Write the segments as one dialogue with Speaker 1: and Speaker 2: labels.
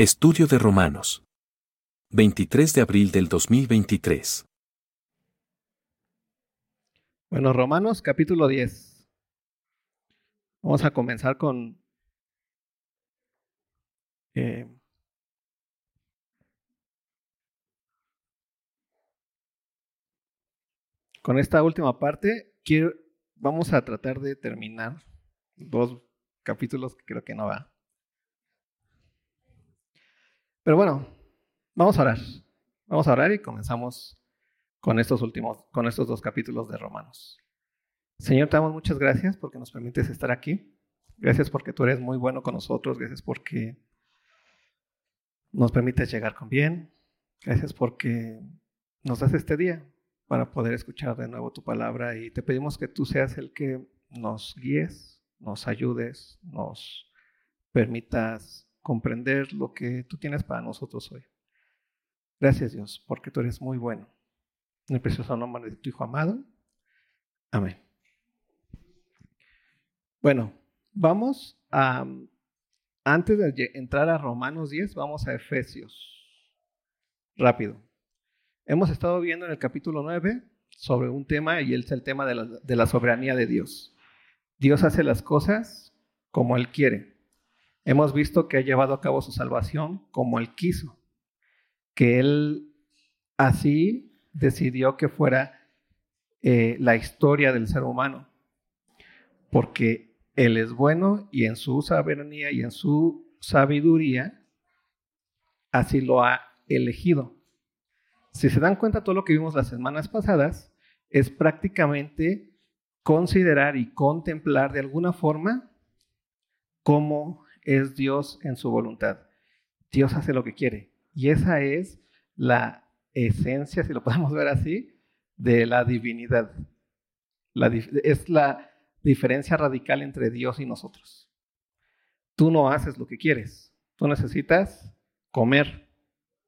Speaker 1: Estudio de Romanos. 23 de abril del 2023.
Speaker 2: Bueno, Romanos capítulo 10. Vamos a comenzar con eh, con esta última parte. Quiero, vamos a tratar de terminar dos capítulos que creo que no va. Pero bueno, vamos a orar. Vamos a orar y comenzamos con estos últimos, con estos dos capítulos de Romanos. Señor, te damos muchas gracias porque nos permites estar aquí. Gracias porque tú eres muy bueno con nosotros. Gracias porque nos permites llegar con bien. Gracias porque nos das este día para poder escuchar de nuevo tu palabra y te pedimos que tú seas el que nos guíes, nos ayudes, nos permitas comprender lo que tú tienes para nosotros hoy. Gracias Dios, porque tú eres muy bueno. En el precioso nombre de tu Hijo amado. Amén. Bueno, vamos a, antes de entrar a Romanos 10, vamos a Efesios. Rápido. Hemos estado viendo en el capítulo 9 sobre un tema y es el tema de la, de la soberanía de Dios. Dios hace las cosas como Él quiere. Hemos visto que ha llevado a cabo su salvación como Él quiso, que Él así decidió que fuera eh, la historia del ser humano, porque Él es bueno y en su soberanía y en su sabiduría así lo ha elegido. Si se dan cuenta, todo lo que vimos las semanas pasadas es prácticamente considerar y contemplar de alguna forma cómo es Dios en su voluntad. Dios hace lo que quiere. Y esa es la esencia, si lo podemos ver así, de la divinidad. es la diferencia radical entre Dios y nosotros. Tú no haces lo que quieres. Tú necesitas comer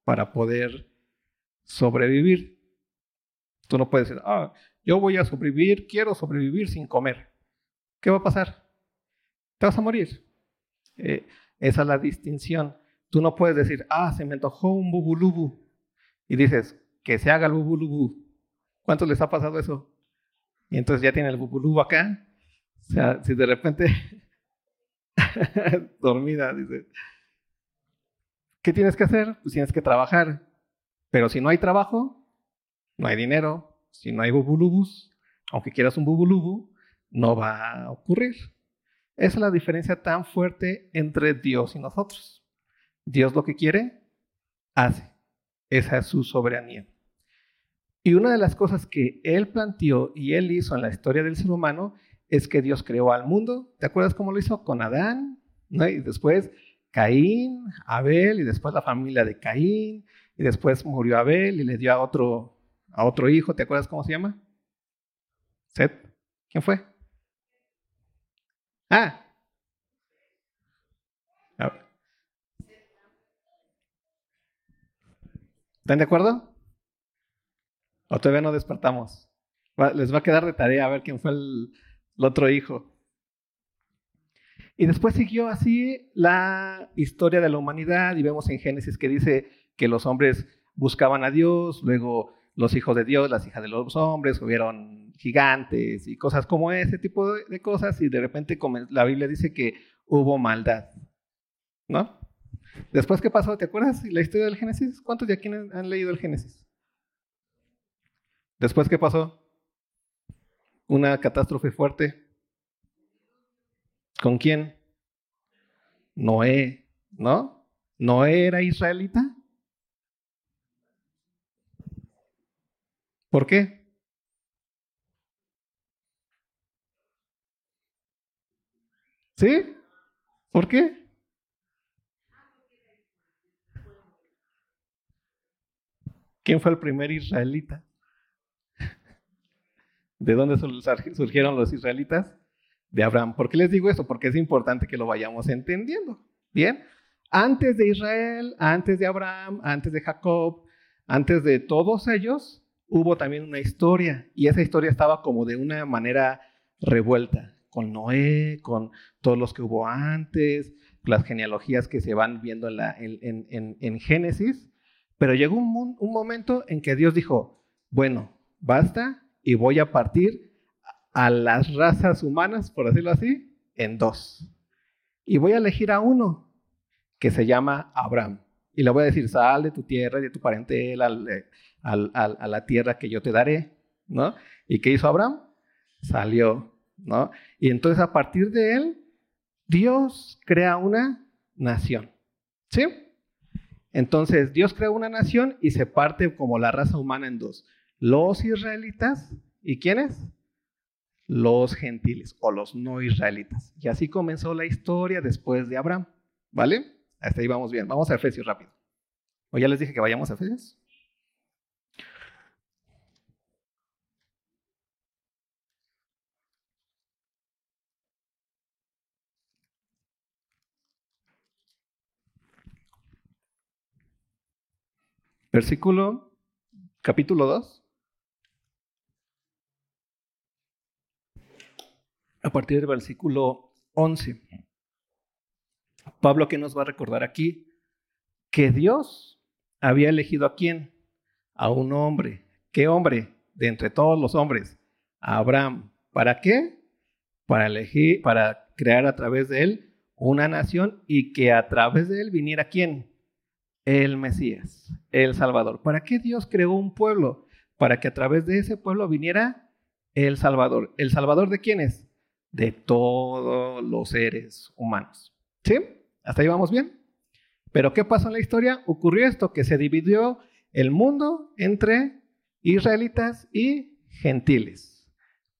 Speaker 2: para poder sobrevivir. Tú no puedes decir, ah, yo voy a sobrevivir, quiero sobrevivir sin comer. ¿Qué va a pasar? Te vas a morir. Eh, esa es la distinción. Tú no puedes decir, ah, se me antojó un bubulubu. Y dices, que se haga el bubulubu. ¿Cuántos les ha pasado eso? Y entonces ya tiene el bubulubu acá. O sea, si de repente dormida, dice, ¿qué tienes que hacer? Pues tienes que trabajar. Pero si no hay trabajo, no hay dinero. Si no hay bubulubus, aunque quieras un bubulubu, no va a ocurrir. Esa es la diferencia tan fuerte entre Dios y nosotros. Dios lo que quiere, hace. Esa es su soberanía. Y una de las cosas que Él planteó y Él hizo en la historia del ser humano es que Dios creó al mundo. ¿Te acuerdas cómo lo hizo? Con Adán, y después Caín, Abel, y después la familia de Caín, y después murió Abel y le dio a otro, a otro hijo. ¿Te acuerdas cómo se llama? Seth. ¿Quién fue? Ah. ¿Están de acuerdo? ¿O todavía no despertamos? Les va a quedar de tarea a ver quién fue el, otro hijo. Y después siguió así la historia de la humanidad y vemos en Génesis que dice que los hombres buscaban a Dios, luego los hijos de Dios, las hijas de los hombres, hubieron gigantes y cosas como ese tipo de, cosas y de repente la Biblia dice que hubo maldad, ¿no? Después, ¿qué pasó? ¿Te acuerdas la historia del Génesis? ¿Cuántos de aquí han leído el Génesis? Después, ¿qué pasó? Una catástrofe fuerte. ¿Con quién? Noé, ¿no? ¿Noé era israelita? ¿Por qué? ¿Sí? ¿Por qué? ¿Quién fue el primer israelita? ¿De dónde surgieron los israelitas? De Abraham. ¿Por qué les digo esto? Porque es importante que lo vayamos entendiendo. Bien, antes de Israel, antes de Abraham, antes de Jacob, antes de todos ellos, hubo también una historia y esa historia estaba como de una manera revuelta, con Noé, con todos los que hubo antes, las genealogías que se van viendo en, en, Génesis, pero llegó un, un momento en que Dios dijo, bueno, basta y voy a partir a las razas humanas, por decirlo así, en dos. Y voy a elegir a uno que se llama Abraham. Y le voy a decir, sal de tu tierra y de tu parentela a la tierra que yo te daré, ¿no? ¿Y qué hizo Abraham? Salió, ¿no? Y entonces a partir de él, Dios crea una nación, ¿sí? Entonces Dios crea una nación y se parte como la raza humana en dos. Los israelitas y quiénes? Los gentiles o los no israelitas. Y así comenzó la historia después de Abraham, ¿vale? Hasta ahí vamos bien. Vamos a Efesios rápido. ¿O ya les dije que vayamos a Efesios? Versículo, capítulo 2. A partir del versículo 11. Pablo, ¿qué nos va a recordar aquí? Que Dios había elegido a quién? A un hombre. ¿Qué hombre? De entre todos los hombres. A Abraham. ¿Para qué? Para elegir, para crear a través de él una nación y que a través de él viniera quién? El Mesías, el Salvador. ¿Para qué Dios creó un pueblo? Para que a través de ese pueblo viniera el Salvador. ¿El Salvador de quiénes? De todos los seres humanos. ¿Sí? ¿Hasta ahí vamos bien? Pero ¿qué pasó en la historia? Ocurrió esto, que se dividió el mundo entre israelitas y gentiles.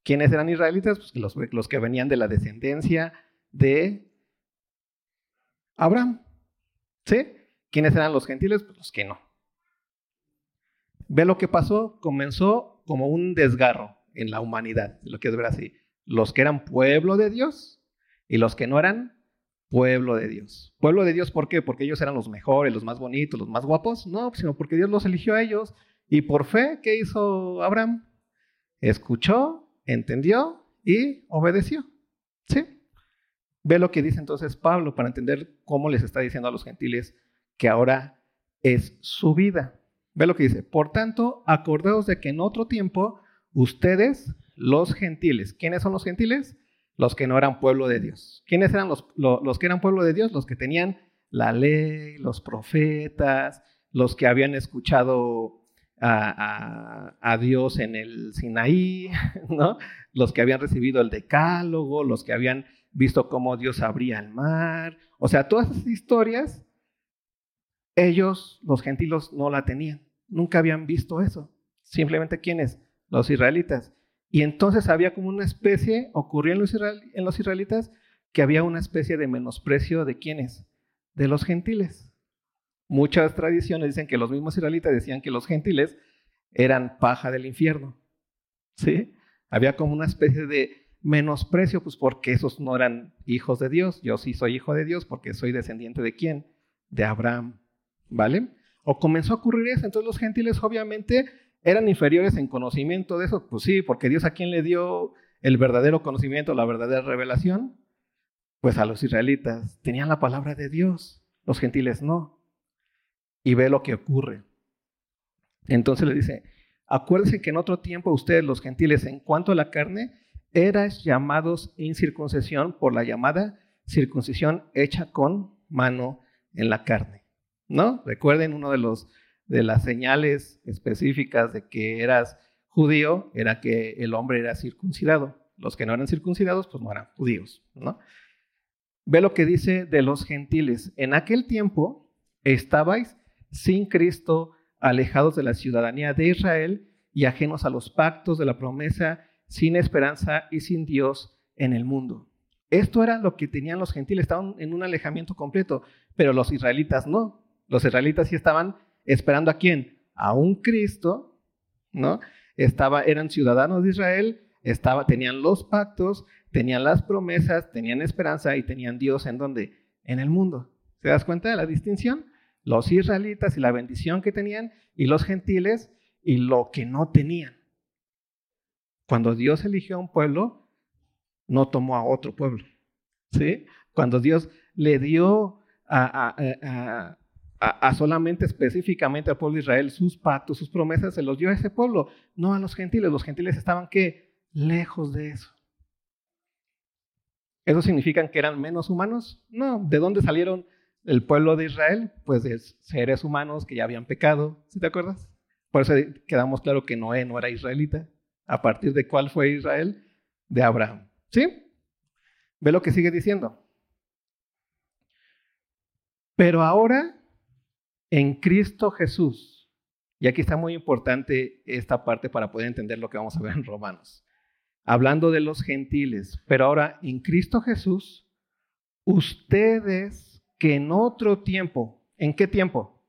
Speaker 2: ¿Quiénes eran israelitas? Pues los, los que venían de la descendencia de Abraham. ¿Sí? ¿Quiénes eran los gentiles? Pues los que no. Ve lo que pasó, comenzó como un desgarro en la humanidad, lo que es ver así. Los que eran pueblo de Dios y los que no eran pueblo de Dios. Pueblo de Dios, ¿por qué? Porque ellos eran los mejores, los más bonitos, los más guapos. No, sino porque Dios los eligió a ellos. Y por fe, ¿qué hizo Abraham? Escuchó, entendió y obedeció. ¿Sí? Ve lo que dice entonces Pablo para entender cómo les está diciendo a los gentiles que ahora es su vida. Ve lo que dice. Por tanto, acordaos de que en otro tiempo ustedes, los gentiles, ¿quiénes son los gentiles? los que no eran pueblo de Dios. ¿Quiénes eran los, los, que eran pueblo de Dios? Los que tenían la ley, los profetas, los que habían escuchado a, a, Dios en el Sinaí, ¿no? los que habían recibido el decálogo, los que habían visto cómo Dios abría el mar. O sea, todas esas historias, ellos, los gentiles, no la tenían. Nunca habían visto eso. Simplemente quiénes? Los israelitas. Y entonces había como una especie, ocurrió en los, en los israelitas, que había una especie de menosprecio de quiénes? De los gentiles. Muchas tradiciones dicen que los mismos israelitas decían que los gentiles eran paja del infierno. ¿Sí? Había como una especie de menosprecio, pues porque esos no eran hijos de Dios. Yo sí soy hijo de Dios porque soy descendiente de quién? De Abraham. ¿Vale? O comenzó a ocurrir eso. Entonces los gentiles obviamente ¿Eran inferiores en conocimiento de eso? Pues sí, porque Dios a quién le dio el verdadero conocimiento, la verdadera revelación? Pues a los israelitas. Tenían la palabra de Dios, los gentiles no. Y ve lo que ocurre. Entonces le dice, acuérdense que en otro tiempo ustedes los gentiles en cuanto a la carne, eras llamados incircuncisión por la llamada circuncisión hecha con mano en la carne. ¿No? Recuerden uno de los de las señales específicas de que eras judío era que el hombre era circuncidado. Los que no eran circuncidados, pues no eran judíos, ¿no? Ve lo que dice de los gentiles. En aquel tiempo estabais sin Cristo, alejados de la ciudadanía de Israel y ajenos a los pactos de la promesa, sin esperanza y sin Dios en el mundo. Esto era lo que tenían los gentiles, estaban en un alejamiento completo, pero los israelitas no. Los israelitas sí estaban esperando a quién? A un Cristo, ¿no? Estaba, eran ciudadanos de Israel, estaba, tenían los pactos, tenían las promesas, tenían esperanza y tenían Dios en donde? En el mundo. ¿Se das cuenta de la distinción? Los israelitas y la bendición que tenían y los gentiles y lo que no tenían. Cuando Dios eligió a un pueblo, no tomó a otro pueblo. ¿Sí? Cuando Dios le dio a, a, solamente específicamente al pueblo de Israel sus pactos, sus promesas, se los dio a ese pueblo, no a los gentiles. Los gentiles estaban que lejos de eso. ¿Eso significa que eran menos humanos? No. ¿De dónde salieron el pueblo de Israel? Pues de seres humanos que ya habían pecado. ¿Sí te acuerdas? Por eso quedamos claro que Noé no era israelita. ¿A partir de cuál fue Israel? De Abraham. ¿Sí? Ve lo que sigue diciendo. Pero ahora, en Cristo Jesús, y aquí está muy importante esta parte para poder entender lo que vamos a ver en Romanos hablando de los gentiles, pero ahora en Cristo Jesús, ustedes que en otro tiempo, ¿en qué tiempo?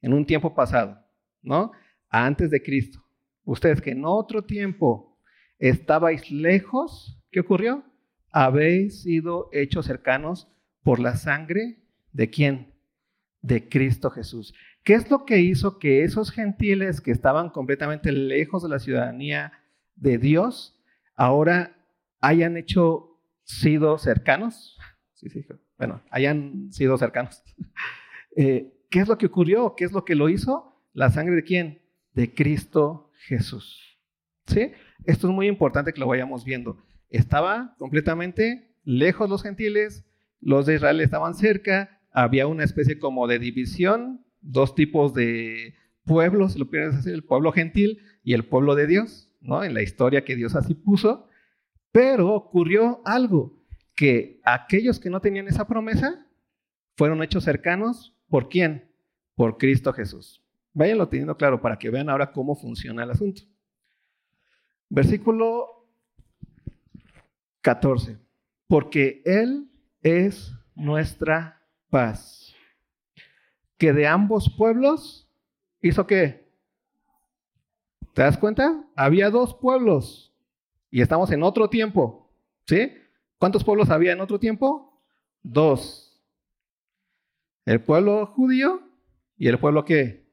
Speaker 2: En un tiempo pasado, ¿no? Antes de Cristo. Ustedes que en otro tiempo estabais lejos, ¿qué ocurrió? Habéis sido hechos cercanos por la sangre de quién? De Cristo Jesús. ¿Qué es lo que hizo que esos gentiles que estaban completamente lejos de la ciudadanía de Dios ahora hayan hecho sido cercanos, sí, sí, bueno, hayan sido cercanos. Eh, ¿Qué es lo que ocurrió? ¿Qué es lo que lo hizo? La sangre de quién? De Cristo Jesús. ¿Sí? Esto es muy importante que lo vayamos viendo. Estaba completamente lejos los gentiles, los de Israel estaban cerca, había una especie como de división, dos tipos de pueblos, lo quieres decir, el pueblo gentil y el pueblo de Dios. En la historia que Dios así puso, pero ocurrió algo, que aquellos que no tenían esa promesa fueron hechos cercanos, ¿por quién? Por Cristo Jesús. Váyanlo teniendo claro para que vean ahora cómo funciona el asunto. Versículo 14. Porque Él es nuestra paz. Que de ambos pueblos hizo qué? ¿Te das cuenta? Había dos pueblos y estamos en otro tiempo. ¿Sí? ¿Cuántos pueblos había en otro tiempo? Dos. El pueblo judío y el pueblo que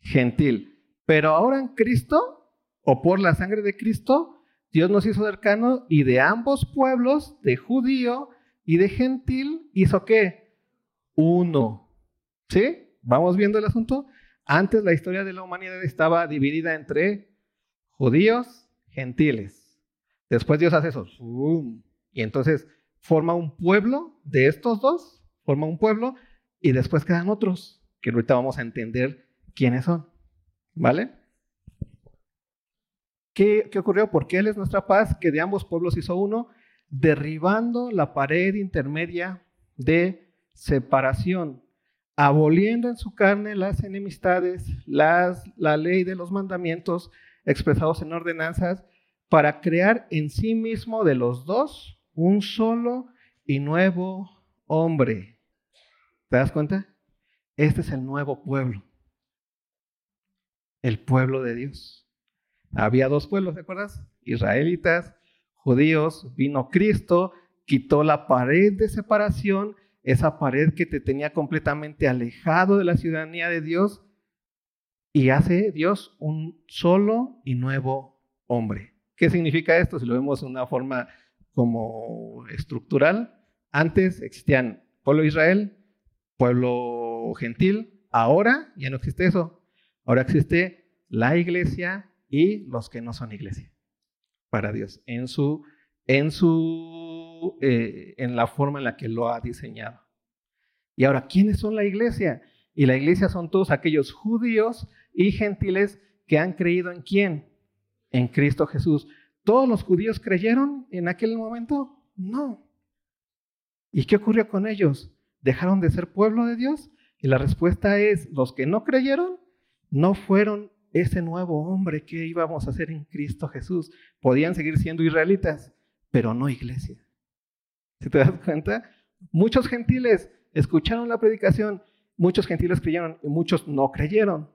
Speaker 2: gentil. Pero ahora en Cristo, o por la sangre de Cristo, Dios nos hizo cercanos y de ambos pueblos, de judío y de gentil, hizo qué? Uno. ¿Sí? ¿Vamos viendo el asunto? Antes la historia de la humanidad estaba dividida entre judíos, gentiles. Después Dios hace eso. Y entonces forma un pueblo de estos dos, forma un pueblo y después quedan otros, que ahorita vamos a entender quiénes son. ¿Vale? ¿Qué, ¿Qué, ocurrió? Porque Él es nuestra paz, que de ambos pueblos hizo uno, derribando la pared intermedia de separación aboliendo en su carne las enemistades, las, la ley de los mandamientos expresados en ordenanzas, para crear en sí mismo de los dos un solo y nuevo hombre. ¿Te das cuenta? Este es el nuevo pueblo, el pueblo de Dios. Había dos pueblos, ¿te acuerdas? Israelitas, judíos, vino Cristo, quitó la pared de separación esa pared que te tenía completamente alejado de la ciudadanía de Dios y hace Dios un solo y nuevo hombre. ¿Qué significa esto? Si lo vemos de una forma como estructural, antes existían pueblo Israel, pueblo gentil, ahora ya no existe eso. Ahora existe la iglesia y los que no son iglesia para Dios en su en su eh, en la forma en la que lo ha diseñado. Y ahora, ¿quiénes son la iglesia? Y la iglesia son todos aquellos judíos y gentiles que han creído en quién? En Cristo Jesús. ¿Todos los judíos creyeron en aquel momento? No. ¿Y qué ocurrió con ellos? ¿Dejaron de ser pueblo de Dios? Y la respuesta es, los que no creyeron no fueron ese nuevo hombre que íbamos a hacer en Cristo Jesús. Podían seguir siendo israelitas, pero no iglesia. ¿Se te das cuenta? Muchos gentiles escucharon la predicación, muchos gentiles creyeron y muchos no creyeron.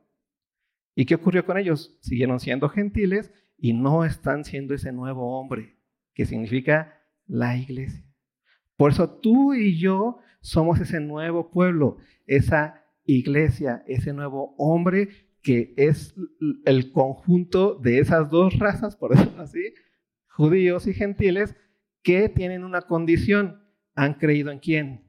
Speaker 2: ¿Y qué ocurrió con ellos? Siguieron siendo gentiles y no están siendo ese nuevo hombre, que significa la iglesia. Por eso tú y yo somos ese nuevo pueblo, esa iglesia, ese nuevo hombre que es el conjunto de esas dos razas, por decirlo así, judíos y gentiles, que tienen una condición. ¿Han creído en quién?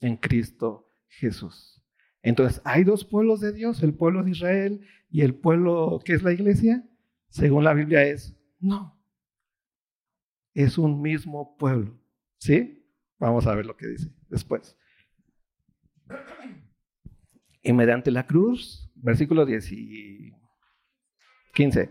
Speaker 2: en Cristo Jesús. Entonces, ¿hay dos pueblos de Dios, el pueblo de Israel y el pueblo que es la iglesia? Según la Biblia es, no. Es un mismo pueblo. ¿Sí? Vamos a ver lo que dice después. Y mediante la cruz, versículo 10 y 15,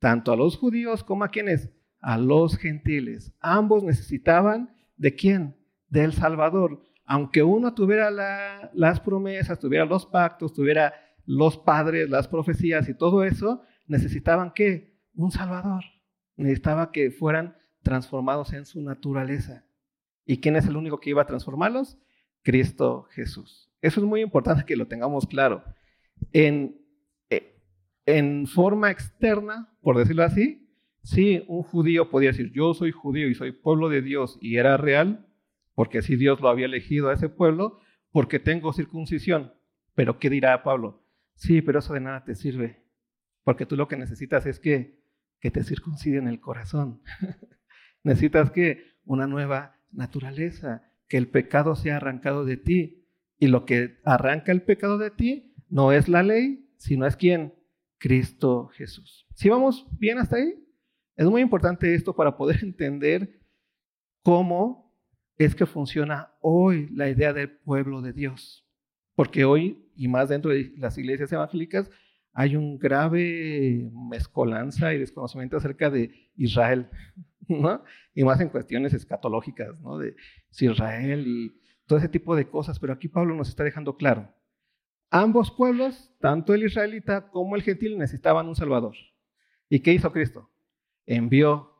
Speaker 2: Tanto a los judíos como a quienes a los gentiles. Ambos necesitaban de quién? Del Salvador. Aunque uno tuviera las promesas, tuviera los pactos, tuviera los padres, las profecías y todo eso, necesitaban qué? Un Salvador. Necesitaba que fueran transformados en su naturaleza. ¿Y quién es el único que iba a transformarlos? Cristo Jesús. Eso es muy importante que lo tengamos claro. En, en forma externa, por decirlo así, Sí, un judío podía decir, yo soy judío y soy pueblo de Dios y era real, porque así Dios lo había elegido a ese pueblo, porque tengo circuncisión. Pero ¿qué dirá Pablo? Sí, pero eso de nada te sirve, porque tú lo que necesitas es que, que te circunciden el corazón. necesitas que una nueva naturaleza, que el pecado sea arrancado de ti. Y lo que arranca el pecado de ti no es la ley, sino es quién? Cristo Jesús. ¿Sí vamos bien hasta ahí? Es muy importante esto para poder entender cómo es que funciona hoy la idea del pueblo de Dios. Porque hoy, y más dentro de las iglesias evangélicas, hay un grave mezcolanza y desconocimiento acerca de Israel, ¿no? Y más en cuestiones escatológicas, ¿no? De Israel y todo ese tipo de cosas. Pero aquí Pablo nos está dejando claro. Ambos pueblos, tanto el israelita como el gentil, necesitaban un Salvador. ¿Y qué hizo Cristo? envió,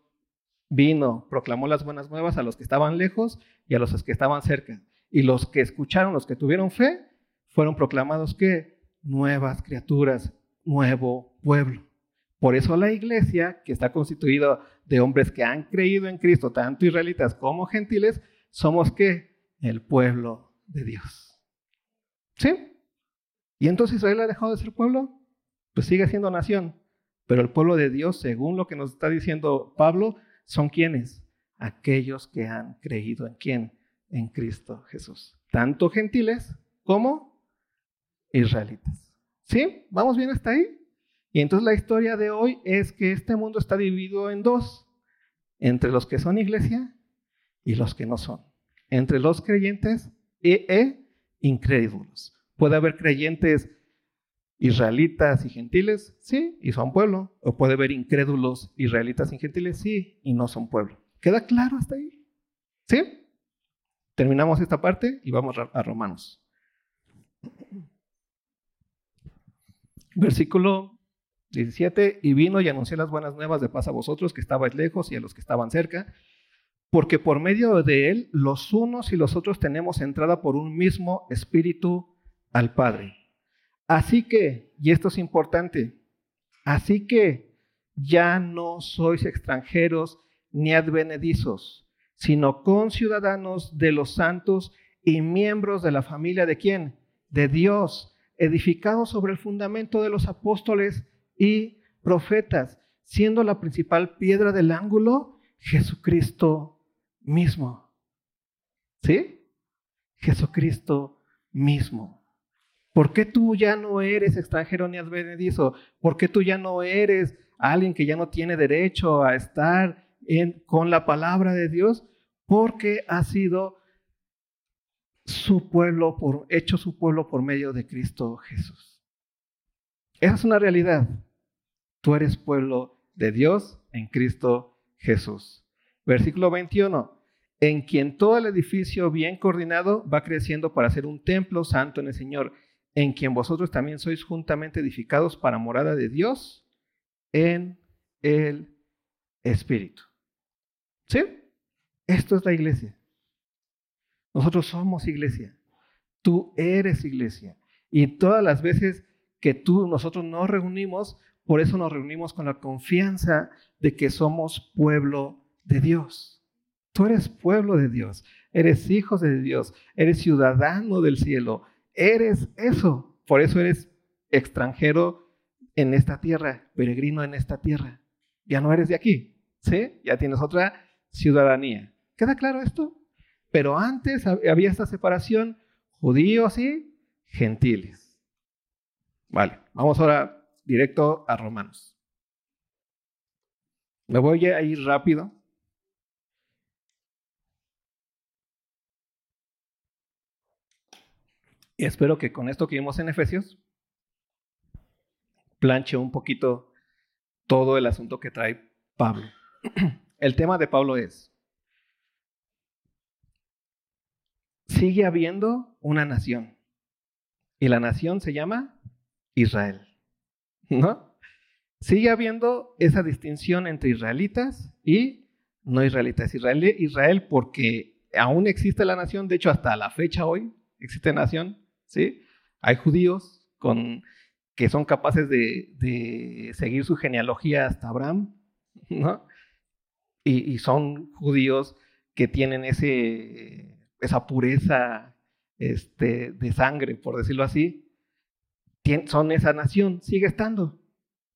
Speaker 2: vino, proclamó las buenas nuevas a los que estaban lejos y a los que estaban cerca. Y los que escucharon, los que tuvieron fe, fueron proclamados que nuevas criaturas, nuevo pueblo. Por eso la iglesia, que está constituida de hombres que han creído en Cristo, tanto israelitas como gentiles, somos que el pueblo de Dios. ¿Sí? ¿Y entonces Israel ha dejado de ser pueblo? Pues sigue siendo nación. Pero el pueblo de Dios, según lo que nos está diciendo Pablo, son quienes? Aquellos que han creído en quién? En Cristo Jesús. Tanto gentiles como israelitas. ¿Sí? ¿Vamos bien hasta ahí? Y entonces la historia de hoy es que este mundo está dividido en dos, entre los que son iglesia y los que no son, entre los creyentes e, e incrédulos. Puede haber creyentes israelitas y gentiles, sí, y son pueblo. O puede haber incrédulos israelitas y gentiles, sí, y no son pueblo. ¿Queda claro hasta ahí? ¿Sí? Terminamos esta parte y vamos a Romanos. Versículo 17, y vino y anunció las buenas nuevas de paz a vosotros que estabais lejos y a los que estaban cerca, porque por medio de él los unos y los otros tenemos entrada por un mismo espíritu al Padre. Así que, y esto es importante, así que ya no sois extranjeros ni advenedizos, sino conciudadanos de los santos y miembros de la familia de quién? De Dios, edificados sobre el fundamento de los apóstoles y profetas, siendo la principal piedra del ángulo Jesucristo mismo. ¿Sí? Jesucristo mismo. ¿Por qué tú ya no eres extranjero ni advenedizo? ¿Por qué tú ya no eres alguien que ya no tiene derecho a estar con la palabra de Dios? Porque ha sido su pueblo, por, hecho su pueblo por medio de Cristo Jesús. Esa es una realidad. Tú eres pueblo de Dios en Cristo Jesús. Versículo 21. En quien todo el edificio bien coordinado va creciendo para ser un templo santo en el Señor en quien vosotros también sois juntamente edificados para morada de Dios en el Espíritu. ¿Sí? Esto es la iglesia. Nosotros somos iglesia. Tú eres iglesia. Y todas las veces que tú, nosotros nos reunimos, por eso nos reunimos con la confianza de que somos pueblo de Dios. Tú eres pueblo de Dios, eres hijo de Dios, eres ciudadano del cielo, eres eso. Por eso eres extranjero en esta tierra, peregrino en esta tierra. Ya no eres de aquí, ¿sí? Ya tienes otra ciudadanía. ¿Queda claro esto? Pero antes había esta separación, judíos y gentiles. Vale, vamos ahora directo a Romanos. Me voy a ir rápido. Espero que con esto que vimos en Efesios, planche un poquito todo el asunto que trae Pablo. El tema de Pablo es, sigue habiendo una nación. Y la nación se llama Israel. ¿No? Sigue habiendo esa distinción entre israelitas y no israelitas. Israel, Israel porque aún existe la nación, de hecho hasta la fecha hoy existe nación, ¿sí? Hay judíos con, que son capaces de, de seguir su genealogía hasta Abraham, ¿no? Y, son judíos que tienen ese esa pureza este, de sangre, por decirlo así, son esa nación, sigue estando.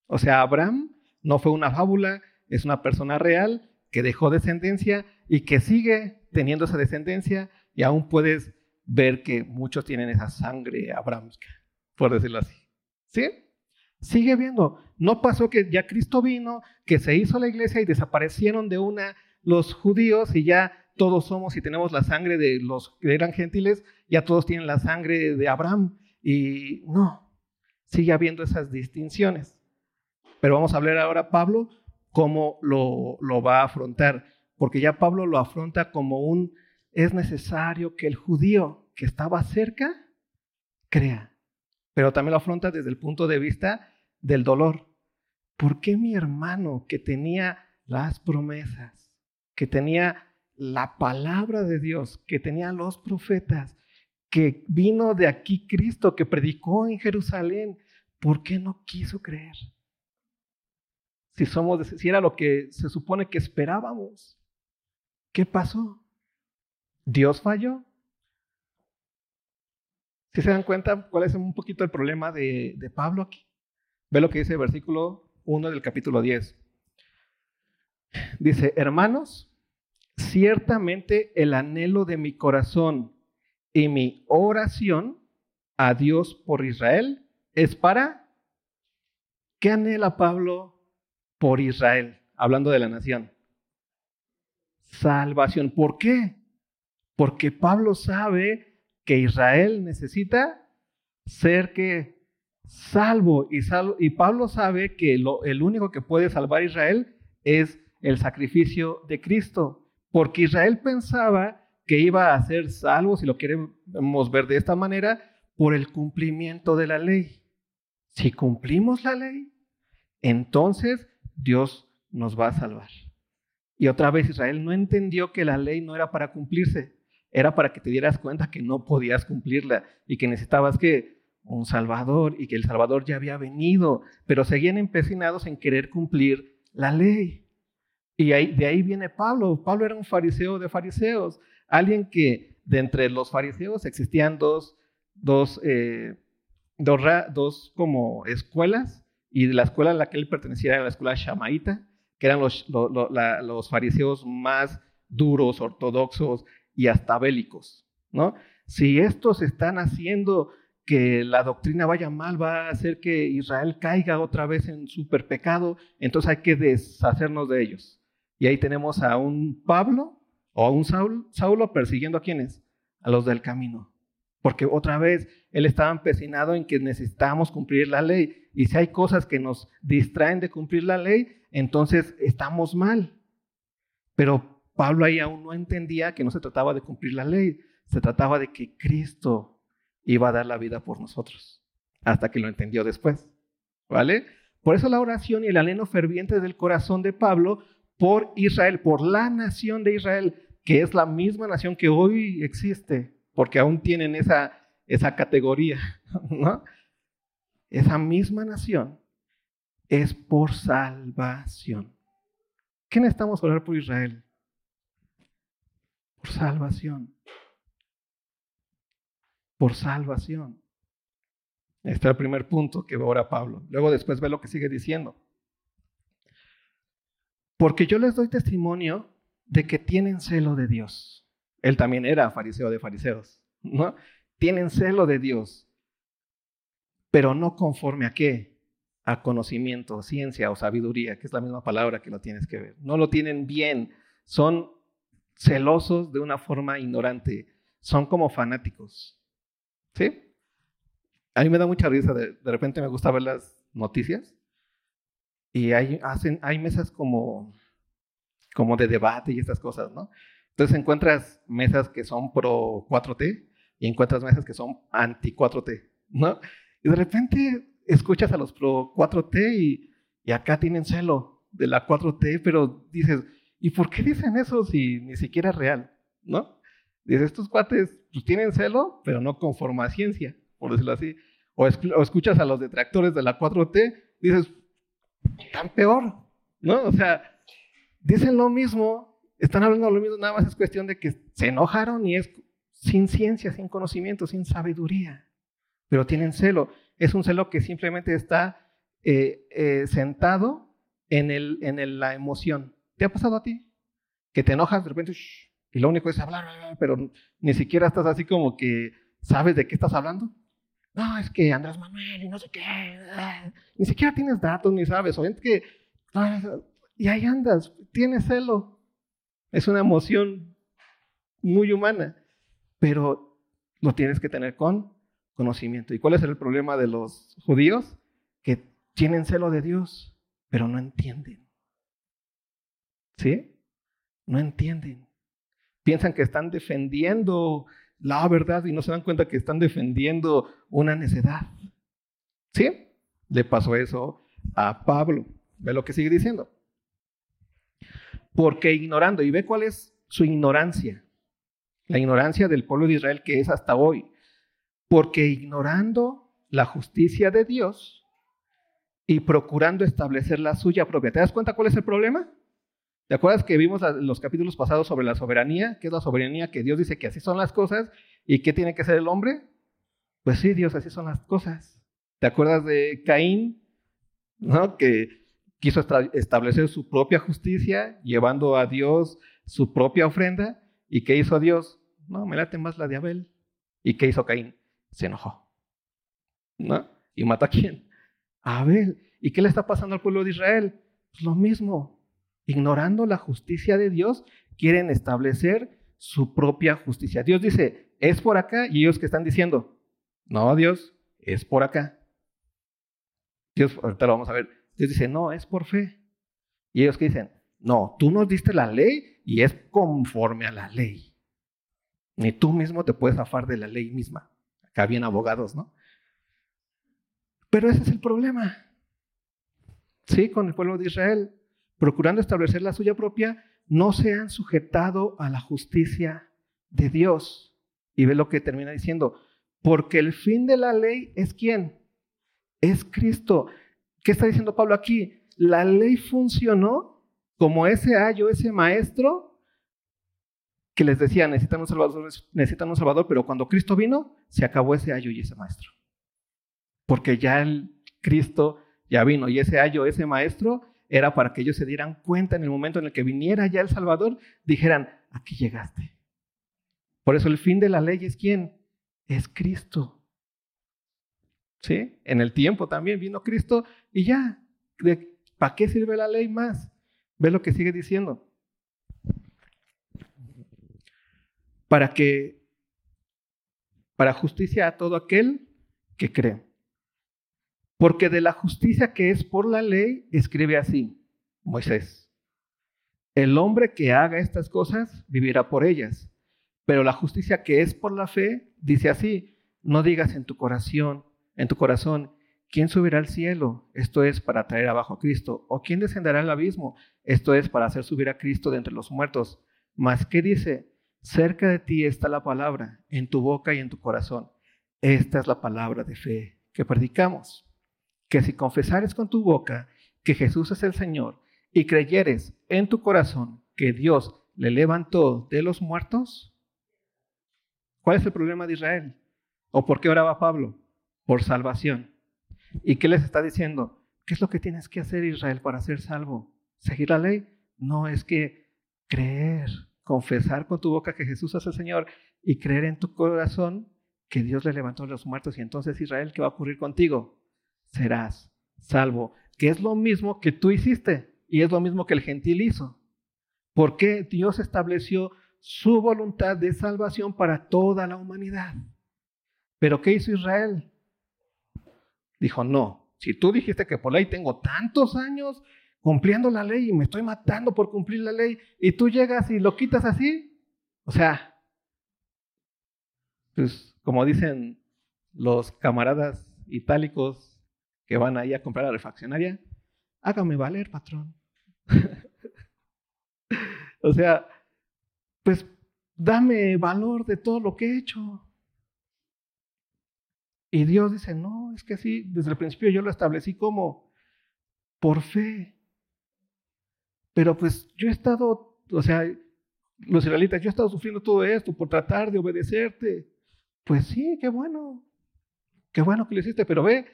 Speaker 2: O sea, Abraham no fue una fábula, es una persona real que dejó descendencia y que sigue teniendo esa descendencia y aún puedes ver que muchos tienen esa sangre abrahámica, por decirlo así. ¿Sí? Sigue viendo. No pasó que ya Cristo vino, que se hizo la iglesia y desaparecieron de una los judíos y ya todos somos y tenemos la sangre de los que eran gentiles, ya todos tienen la sangre de Abraham. Y no, sigue habiendo esas distinciones. Pero vamos a hablar ahora, Pablo, cómo lo, lo va a afrontar, porque ya Pablo lo afronta como un, es necesario que el judío que estaba cerca crea, pero también lo afronta desde el punto de vista del dolor. ¿Por qué mi hermano que tenía las promesas, que tenía la palabra de Dios que tenían los profetas, que vino de aquí Cristo, que predicó en Jerusalén, ¿por qué no quiso creer? Si, somos, si era lo que se supone que esperábamos, ¿qué pasó? ¿Dios falló? Si se dan cuenta, ¿cuál es un poquito el problema de, de Pablo aquí? Ve lo que dice el versículo 1 del capítulo 10. Dice, hermanos, ciertamente el anhelo de mi corazón y mi oración a Dios por Israel es para... ¿Qué anhela Pablo por Israel? Hablando de la nación. Salvación. ¿Por qué? Porque Pablo sabe que Israel necesita ser que salvo y, y Pablo sabe que lo, el único que puede salvar a Israel es el sacrificio de Cristo. Porque Israel pensaba que iba a ser salvo, si lo queremos ver de esta manera, por el cumplimiento de la ley. Si cumplimos la ley, entonces Dios nos va a salvar. Y otra vez Israel no entendió que la ley no era para cumplirse, era para que te dieras cuenta que no podías cumplirla y que necesitabas que un Salvador y que el Salvador ya había venido, pero seguían empecinados en querer cumplir la ley. Y de ahí viene Pablo. Pablo era un fariseo de fariseos, alguien que de entre los fariseos existían dos, dos, eh, dos, como escuelas, y de la escuela a la que él pertenecía era la escuela shamaíta, que eran los, los fariseos más duros, ortodoxos y hasta bélicos. ¿no? Si estos están haciendo que la doctrina vaya mal, va a hacer que Israel caiga otra vez en super pecado, entonces hay que deshacernos de ellos. Y ahí tenemos a un Pablo o a un Saulo, persiguiendo a quienes? A los del camino. Porque otra vez él estaba empecinado en que necesitamos cumplir la ley. Y si hay cosas que nos distraen de cumplir la ley, entonces estamos mal. Pero Pablo ahí aún no entendía que no se trataba de cumplir la ley, se trataba de que Cristo iba a dar la vida por nosotros, hasta que lo entendió después. ¿Vale? Por eso la oración y el anhelo ferviente del corazón de Pablo por Israel, por la nación de Israel, que es la misma nación que hoy existe, porque aún tienen esa, esa categoría, ¿no? Esa misma nación es por salvación. ¿Qué necesitamos orar por Israel? Por salvación. Por salvación. Este es el primer punto que ora Pablo. Luego después ve lo que sigue diciendo. Porque yo les doy testimonio de que tienen celo de Dios. Él también era fariseo de fariseos, ¿no? Tienen celo de Dios, pero no conforme a qué? A conocimiento, ciencia o sabiduría, que es la misma palabra que lo tienes que ver. No lo tienen bien, son celosos de una forma ignorante, son como fanáticos. ¿Sí? A mí me da mucha risa, de, de repente me gusta ver las noticias y hay, hacen, hay mesas como, como de debate y estas cosas, ¿no? Entonces encuentras mesas que son pro 4T y encuentras mesas que son anti 4T, ¿no? Y de repente escuchas a los pro 4T y, y acá tienen celo de la 4T, pero dices, ¿y por qué dicen eso si ni siquiera es real, ¿no? Dices, estos cuates pues, tienen celo, pero no conforma a ciencia, por decirlo así. O, escuchas a los detractores de la 4T, dices, tan peor, ¿no? O sea, dicen lo mismo, están hablando lo mismo, nada más es cuestión de que se enojaron y es sin ciencia, sin conocimiento, sin sabiduría, pero tienen celo. Es un celo que simplemente está eh, eh, sentado en, el, en la emoción. ¿Te ha pasado a ti? Que te enojas de repente y lo único es hablar, pero ni siquiera estás así como que sabes de qué estás hablando no, es que Andrés Manuel y no sé qué, ni siquiera tienes datos ni sabes, o es que, y ahí andas, tienes celo. Es una emoción muy humana, pero lo tienes que tener con conocimiento. ¿Y cuál es el problema de los judíos? Que tienen celo de Dios, pero no entienden. ¿Sí? No entienden. Piensan que están defendiendo la verdad y no se dan cuenta que están defendiendo una necedad. ¿Sí? Le pasó eso a Pablo. Ve lo que sigue diciendo. Porque ignorando, y ve cuál es su ignorancia, la ignorancia del pueblo de Israel que es hasta hoy. Porque ignorando la justicia de Dios y procurando establecer la suya propia. ¿Te das cuenta cuál es el problema? ¿Te acuerdas que vimos los capítulos pasados sobre la soberanía? ¿Qué es la soberanía? Que Dios dice que así son las cosas. ¿Y qué tiene que ser el hombre? Pues sí, Dios, así son las cosas. ¿Te acuerdas de Caín? ¿No? Que quiso establecer su propia justicia, llevando a Dios su propia ofrenda. ¿Y qué hizo Dios? No, me late más la de Abel. ¿Y qué hizo Caín? Se enojó. ¿No? ¿Y mató a quién? A Abel. ¿Y qué le está pasando al pueblo de Israel? Pues lo mismo ignorando la justicia de Dios, quieren establecer su propia justicia. Dios dice, es por acá, y ellos que están diciendo, no, Dios, es por acá. Dios, ahorita lo vamos a ver, Dios dice, no, es por fe. Y ellos que dicen, no, tú nos diste la ley y es conforme a la ley. Ni tú mismo te puedes zafar de la ley misma. Acá habían abogados, ¿no? Pero ese es el problema. Sí, con el pueblo de Israel procurando establecer la suya propia, no se han sujetado a la justicia de Dios. Y ve lo que termina diciendo, porque el fin de la ley es quién? Es Cristo. ¿Qué está diciendo Pablo aquí? La ley funcionó como ese ayo, ese maestro que les decía, necesitan un salvador, necesitan un salvador, pero cuando Cristo vino, se acabó ese ayo y ese maestro. Porque ya el Cristo ya vino y ese ayo, ese maestro era para que ellos se dieran cuenta en el momento en el que viniera ya el Salvador, dijeran, aquí llegaste. Por eso el fin de la ley es quién? Es Cristo. ¿Sí? En el tiempo también vino Cristo y ya, ¿para qué sirve la ley más? Ve lo que sigue diciendo. Para que, para justicia a todo aquel que cree. Porque de la justicia que es por la ley, escribe así Moisés. El hombre que haga estas cosas vivirá por ellas. Pero la justicia que es por la fe dice así, no digas en tu corazón, en tu corazón, ¿quién subirá al cielo? Esto es para traer abajo a Cristo. ¿O quién descenderá al abismo? Esto es para hacer subir a Cristo de entre los muertos. Mas, ¿qué dice? Cerca de ti está la palabra, en tu boca y en tu corazón. Esta es la palabra de fe que predicamos. Que si confesares con tu boca que Jesús es el Señor y creyeres en tu corazón que Dios le levantó de los muertos, ¿cuál es el problema de Israel? ¿O por qué oraba Pablo? Por salvación. ¿Y qué les está diciendo? ¿Qué es lo que tienes que hacer Israel para ser salvo? ¿Seguir la ley? No, es que creer confesar con tu boca que Jesús es el Señor y creer en tu corazón que Dios le levantó a los muertos y entonces Israel, ¿qué va a ocurrir contigo? Serás salvo, que es lo mismo que tú hiciste y es lo mismo que el gentil hizo. Porque Dios estableció su voluntad de salvación para toda la humanidad. Pero ¿qué hizo Israel? Dijo, no, si tú dijiste que por ley tengo tantos años cumpliendo la ley y me estoy matando por cumplir la ley y tú llegas y lo quitas así. O sea, pues como dicen los camaradas itálicos que van ahí a comprar a la refaccionaria, hágame valer, patrón. o sea, pues dame valor de todo lo que he hecho. Y Dios dice, no, es que sí, desde el principio yo lo establecí como por fe. Pero pues yo he estado, o sea, los israelitas, yo he estado sufriendo todo esto por tratar de obedecerte. Pues sí, qué bueno. Qué bueno que lo hiciste, pero ve,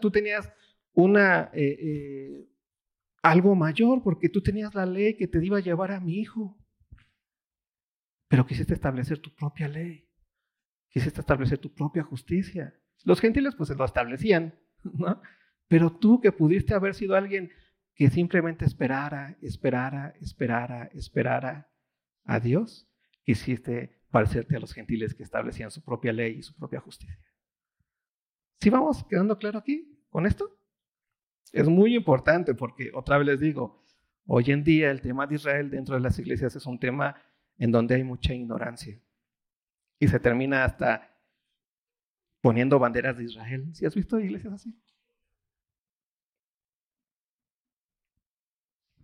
Speaker 2: tú, tenías eh, eh, algo mayor porque tú tenías la ley que te iba a llevar a mi hijo. Pero quisiste establecer tu propia ley. Quisiste establecer tu propia justicia. Los gentiles pues se lo establecían, ¿no? Pero tú que pudiste haber sido alguien que simplemente esperara, esperara, esperara, esperara a Dios, quisiste parecerte a los gentiles que establecían su propia ley y su propia justicia. ¿Sí vamos quedando claro aquí con esto? Es muy importante porque, otra vez les digo, hoy en día el tema de Israel dentro de las iglesias es un tema en donde hay mucha ignorancia. Y se termina hasta poniendo banderas de Israel. ¿Sí has visto iglesias así?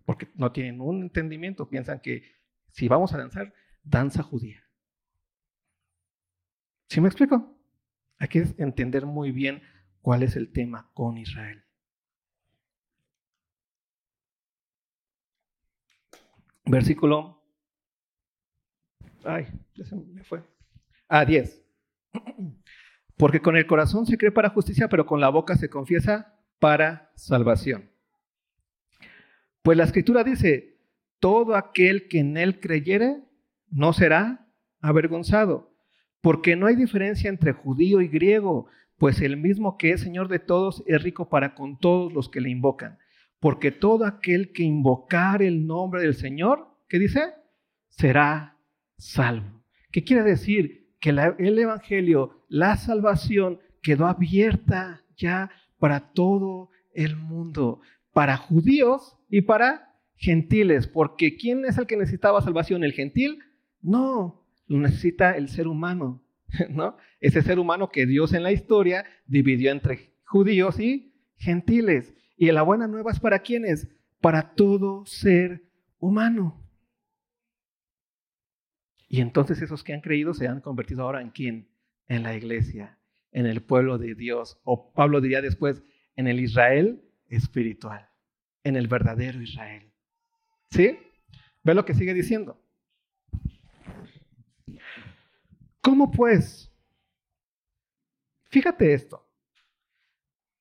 Speaker 2: porque no tienen un entendimiento, piensan que si vamos a danzar, danza judía. ¿Sí me explico? Hay que entender muy bien cuál es el tema con Israel. Versículo. Ay, ya se me fue. Ah, 10. Porque con el corazón se cree para justicia, pero con la boca se confiesa para salvación. Pues la escritura dice, todo aquel que en él creyere no será avergonzado, porque no hay diferencia entre judío y griego, pues el mismo que es Señor de todos es rico para con todos los que le invocan. Porque todo aquel que invocar el nombre del Señor, ¿qué dice? Será salvo. ¿Qué quiere decir? Que el Evangelio, la salvación, quedó abierta ya para todo el mundo, para judíos y para gentiles, porque ¿quién es el que necesitaba salvación? ¿El gentil? No, lo necesita el ser humano, ¿no? Ese ser humano que Dios en la historia dividió entre judíos y gentiles. Y la buena nueva es para quiénes? Para todo ser humano. Y entonces esos que han creído se han convertido ahora en quién? En la iglesia, en el pueblo de Dios. O Pablo diría después, en el Israel espiritual en el verdadero Israel. ¿Sí? Ve lo que sigue diciendo. ¿Cómo pues? Fíjate esto.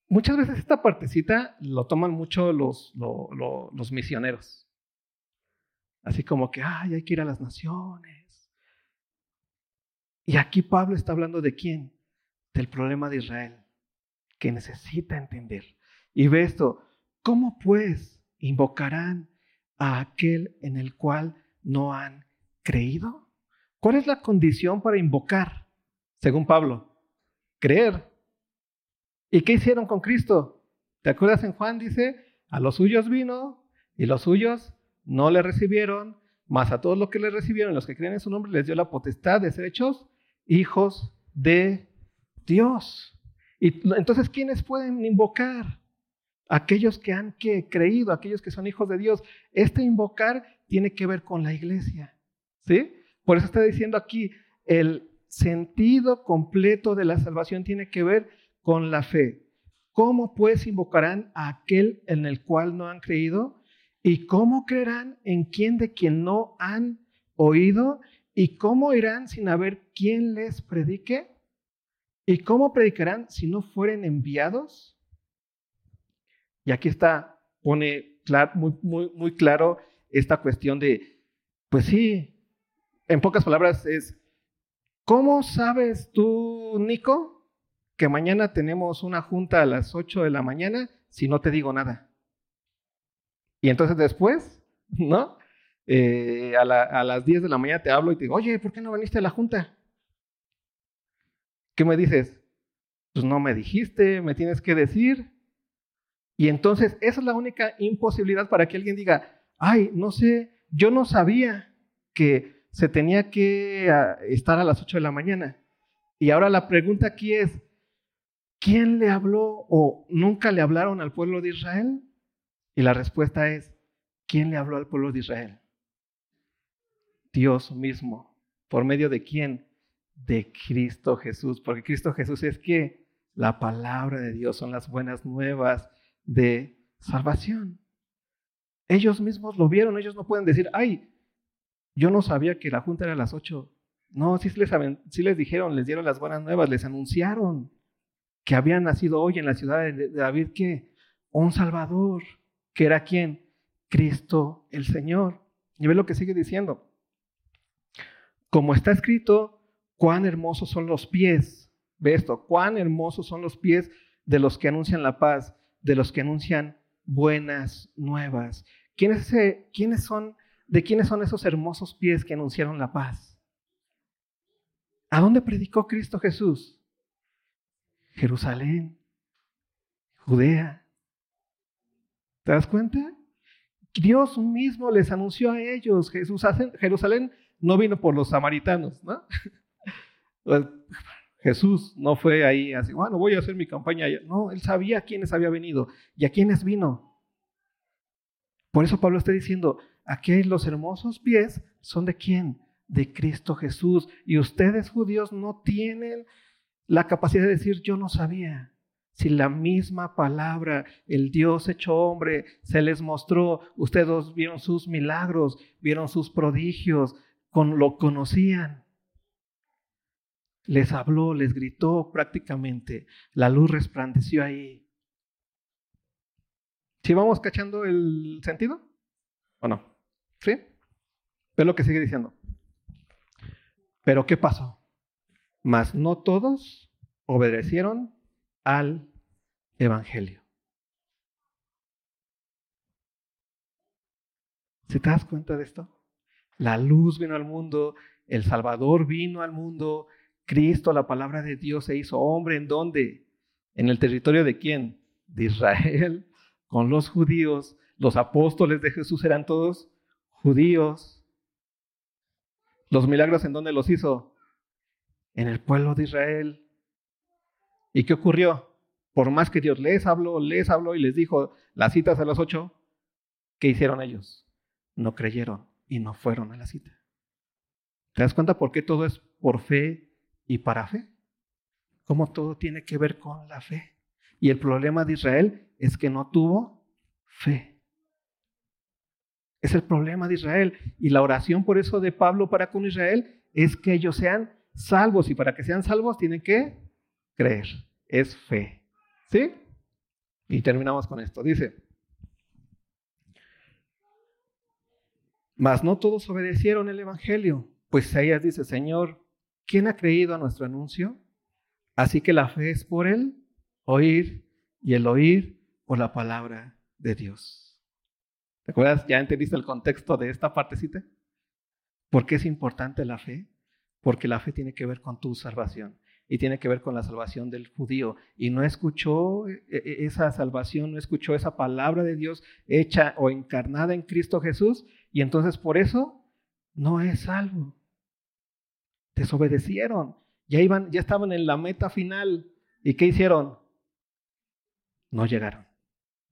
Speaker 2: Muchas veces esta partecita lo toman mucho los, los misioneros. Así como que, ay, hay que ir a las naciones. Y aquí Pablo está hablando de quién? Del problema de Israel, que necesita entender. Y ve esto, ¿Cómo pues invocarán a aquel en el cual no han creído? ¿Cuál es la condición para invocar, según Pablo? Creer. ¿Y qué hicieron con Cristo? ¿Te acuerdas en Juan? Dice, a los suyos vino y los suyos no le recibieron, mas a todos los que le recibieron, los que creen en su nombre, les dio la potestad de ser hechos hijos de Dios. Y entonces, ¿quiénes pueden invocar? aquellos que han creído, aquellos que son hijos de Dios. Este invocar tiene que ver con la iglesia. ¿Sí? Por eso está diciendo aquí, el sentido completo de la salvación tiene que ver con la fe. ¿Cómo pues invocarán a aquel en el cual no han creído? ¿Y cómo creerán en quien de quien no han oído? ¿Y cómo irán sin haber quien les predique? ¿Y cómo predicarán si no fueren enviados? Y aquí está, pone muy, muy, muy claro esta cuestión de, pues sí, en pocas palabras es, ¿cómo sabes tú, Nico, que mañana tenemos una junta a las 8 de la mañana si no te digo nada? Y entonces después, ¿no? Eh, a, a, las 10 de la mañana te hablo y te digo, oye, ¿por qué no viniste a la junta? ¿Qué me dices? Pues no me dijiste, me tienes que decir. Y entonces esa es la única imposibilidad para que alguien diga, ay, no sé, yo no sabía que se tenía que ah, estar a las 8 de la mañana. Y ahora la pregunta aquí es, ¿quién le habló o nunca le hablaron al pueblo de Israel? Y la respuesta es, ¿quién le habló al pueblo de Israel? Dios mismo. ¿Por medio de quién? De Cristo Jesús. Porque Cristo Jesús es que la palabra de Dios son las buenas nuevas de salvación. Ellos mismos lo vieron, ellos no pueden decir, ay, yo no sabía que la junta era a las ocho. No, sí les, dijeron, les dieron las buenas nuevas, les anunciaron que había nacido hoy en la ciudad de David que un Salvador, que era quién? Cristo el Señor. Y ve lo que sigue diciendo. Como está escrito, cuán hermosos son los pies, ve esto, cuán hermosos son los pies de los que anuncian la paz, de los que anuncian buenas nuevas. ¿Quiénes, ¿Quiénes son, de quiénes son esos hermosos pies que anunciaron la paz? ¿A dónde predicó Cristo Jesús? Jerusalén, Judea. ¿Te das cuenta? Dios mismo les anunció a ellos. Jesús, Jerusalén no vino por los samaritanos, ¿no? Pues, Jesús no fue ahí así, bueno, voy a hacer mi campaña. No, él sabía a quiénes había venido y a quiénes vino. Por eso Pablo está diciendo, aquí los hermosos pies son de quién? De Cristo Jesús. Y ustedes judíos no tienen la capacidad de decir, yo no sabía. Si la misma palabra, el Dios hecho hombre, se les mostró, ustedes vieron sus milagros, vieron sus prodigios, con, lo conocían. Les habló, les gritó prácticamente. La luz resplandeció ahí. ¿Sí vamos cachando el sentido? ¿O no? ¿Sí? Ve lo que sigue diciendo. Pero ¿qué pasó? Mas no todos obedecieron al Evangelio. ¿Se te das cuenta de esto? La luz vino al mundo, el Salvador vino al mundo, Cristo, la palabra de Dios, se hizo hombre. ¿En dónde? ¿En el territorio de quién? De Israel, con los judíos. Los apóstoles de Jesús eran todos judíos. ¿Los milagros en dónde los hizo? En el pueblo de Israel. ¿Y qué ocurrió? Por más que Dios les habló, les habló y les dijo las citas a las ocho, ¿qué hicieron ellos? No creyeron y no fueron a la cita. ¿Te das cuenta por qué todo es por fe y para fe? Cómo todo tiene que ver con la fe. Y el problema de Israel es que no tuvo fe. Es el problema de Israel. Y la oración por eso de Pablo para con Israel es que ellos sean salvos. Y para que sean salvos tienen que creer. Es fe. ¿Sí? Y terminamos con esto. Dice, mas no todos obedecieron el Evangelio, pues Isaías dice, Señor, ¿quién ha creído a nuestro anuncio? Así que la fe es por el oír y el oír por la palabra de Dios. ¿Te acuerdas? ¿Ya entendiste el contexto de esta partecita? ¿Por qué es importante la fe? Porque la fe tiene que ver con tu salvación y tiene que ver con la salvación del judío. Y no escuchó eh, eh, esa salvación, no escuchó esa palabra de Dios hecha o encarnada en Cristo Jesús, y entonces por eso no es salvo. Desobedecieron, ya, iban, ya estaban en la meta final. ¿Y qué hicieron? No llegaron.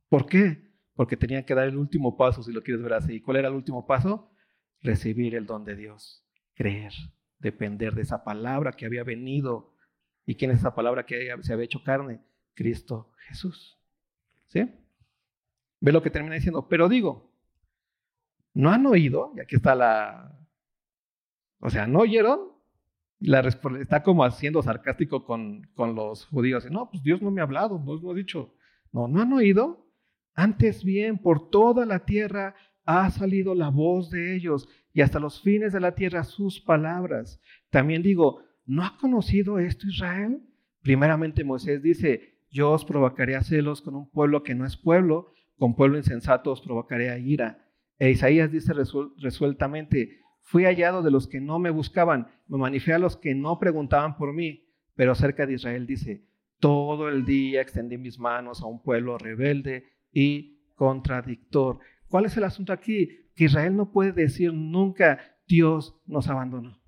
Speaker 2: ¿Por qué? Porque tenían que dar el último paso, si lo quieres ver así. ¿Cuál era el último paso? recibir el don de Dios, creer, depender de esa palabra que había venido. ¿Y quién es esa palabra que se había hecho carne? Cristo Jesús. ¿Sí? Ve lo que termina diciendo. Pero digo, ¿no han oído? Y aquí está la... O sea, ¿no oyeron? La está como haciendo sarcástico con, con los judíos. No, pues Dios no me ha hablado, no, no ha dicho. No, ¿no han oído? Antes bien, por toda la tierra ha salido la voz de ellos y hasta los fines de la tierra sus palabras. También digo, ¿no ha conocido esto Israel? Primeramente Moisés dice, yo os provocaré a celos con un pueblo que no es pueblo, con pueblo insensato os provocaré a ira. E Isaías dice resueltamente, fui hallado de los que no me buscaban, me manifesté a los que no preguntaban por mí. Pero acerca de Israel dice, todo el día extendí mis manos a un pueblo rebelde y contradictor. ¿Cuál es el asunto aquí? Que Israel no puede decir nunca, Dios nos abandonó.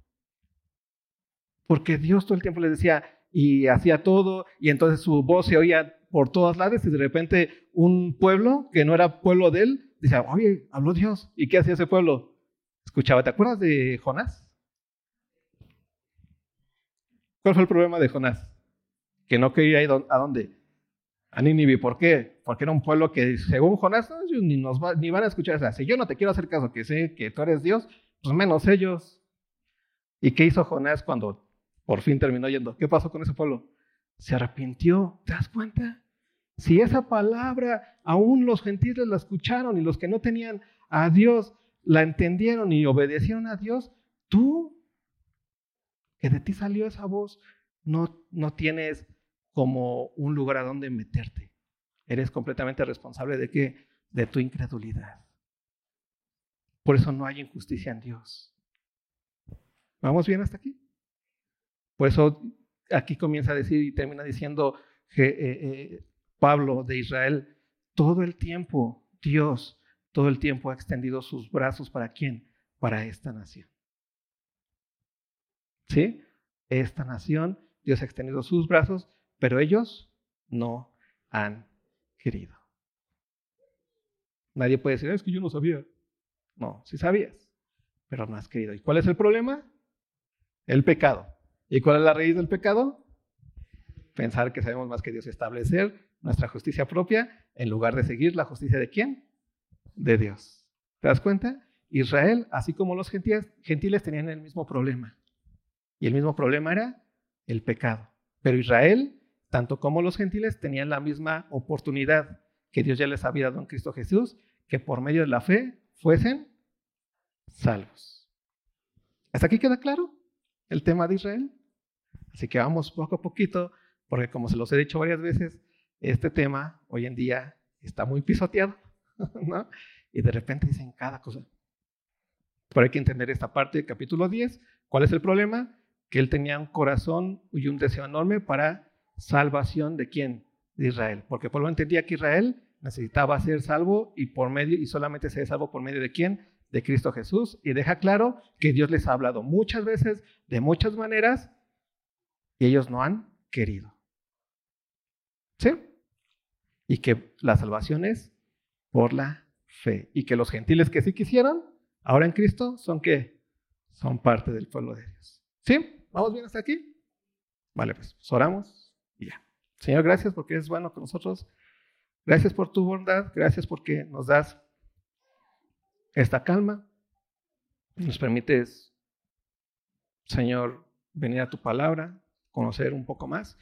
Speaker 2: Porque Dios todo el tiempo le decía y hacía todo, y entonces su voz se oía por todas lados, y de repente un pueblo que no era pueblo de él, decía, oye, habló Dios. ¿Y qué hacía ese pueblo? Escuchaba, ¿te acuerdas de Jonás? ¿Cuál fue el problema de Jonás? Que no quería ir a dónde? a Nínive. ¿Por qué? Porque era un pueblo que, según Jonás, ni, nos ni van a escuchar. O sea, si yo no te quiero hacer caso, que sé que tú eres Dios, pues menos ellos. ¿Y qué hizo Jonás cuando por fin terminó yendo? ¿Qué pasó con ese pueblo? Se arrepintió. ¿Te das cuenta? Si esa palabra aún los gentiles la escucharon y los que no tenían a Dios la entendieron y obedecieron a Dios, tú, que de ti salió esa voz, no, no tienes como un lugar a donde meterte. Eres completamente responsable de qué? De tu incredulidad. Por eso no hay injusticia en Dios. ¿Vamos bien hasta aquí? Por eso aquí comienza a decir y termina diciendo eh, eh, Pablo de Israel, todo el tiempo Dios, todo el tiempo ha extendido sus brazos para quién? Para esta nación. ¿Sí? Esta nación, Dios ha extendido sus brazos pero ellos no han querido. Nadie puede decir, es que yo no sabía. No, sí sabías, pero no has querido. ¿Y cuál es el problema? El pecado. ¿Y cuál es la raíz del pecado? Pensar que sabemos más que Dios establecer nuestra justicia propia en lugar de seguir la justicia de quién? De Dios. ¿Te das cuenta? Israel, así como los gentiles, gentiles tenían el mismo problema. Y el mismo problema era el pecado. Pero Israel tanto como los gentiles tenían la misma oportunidad que Dios ya les había dado en Cristo Jesús, que por medio de la fe fuesen salvos. ¿Hasta aquí queda claro el tema de Israel? Así que vamos poco a poquito, porque como se los he dicho varias veces, este tema hoy en día está muy pisoteado, ¿no? Y de repente dicen cada cosa. Pero hay que entender esta parte capítulo 10. ¿Cuál es el problema? Que él tenía un corazón y un deseo enorme para salvación de quién? De Israel. Porque Pablo entendía que Israel necesitaba ser salvo y por medio y solamente ser salvo por medio de quién? De Cristo Jesús y deja claro que Dios les ha hablado muchas veces de muchas maneras y ellos no han querido. ¿Sí? Y que la salvación es por la fe y que los gentiles que sí quisieron ahora en Cristo son qué? Son parte del pueblo de Dios. ¿Sí? ¿Vamos bien hasta aquí? Vale, pues oramos. Señor, gracias porque eres bueno con nosotros. Gracias por tu bondad. Gracias porque nos das esta calma. Nos permites, Señor, venir a tu palabra, conocer un poco más.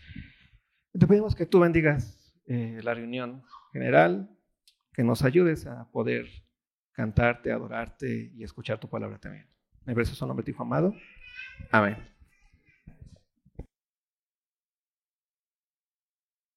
Speaker 2: Te pedimos que tú bendigas eh, la reunión general, que nos ayudes a poder cantarte, adorarte y escuchar tu palabra también. En el nombre de tu amado. Amén.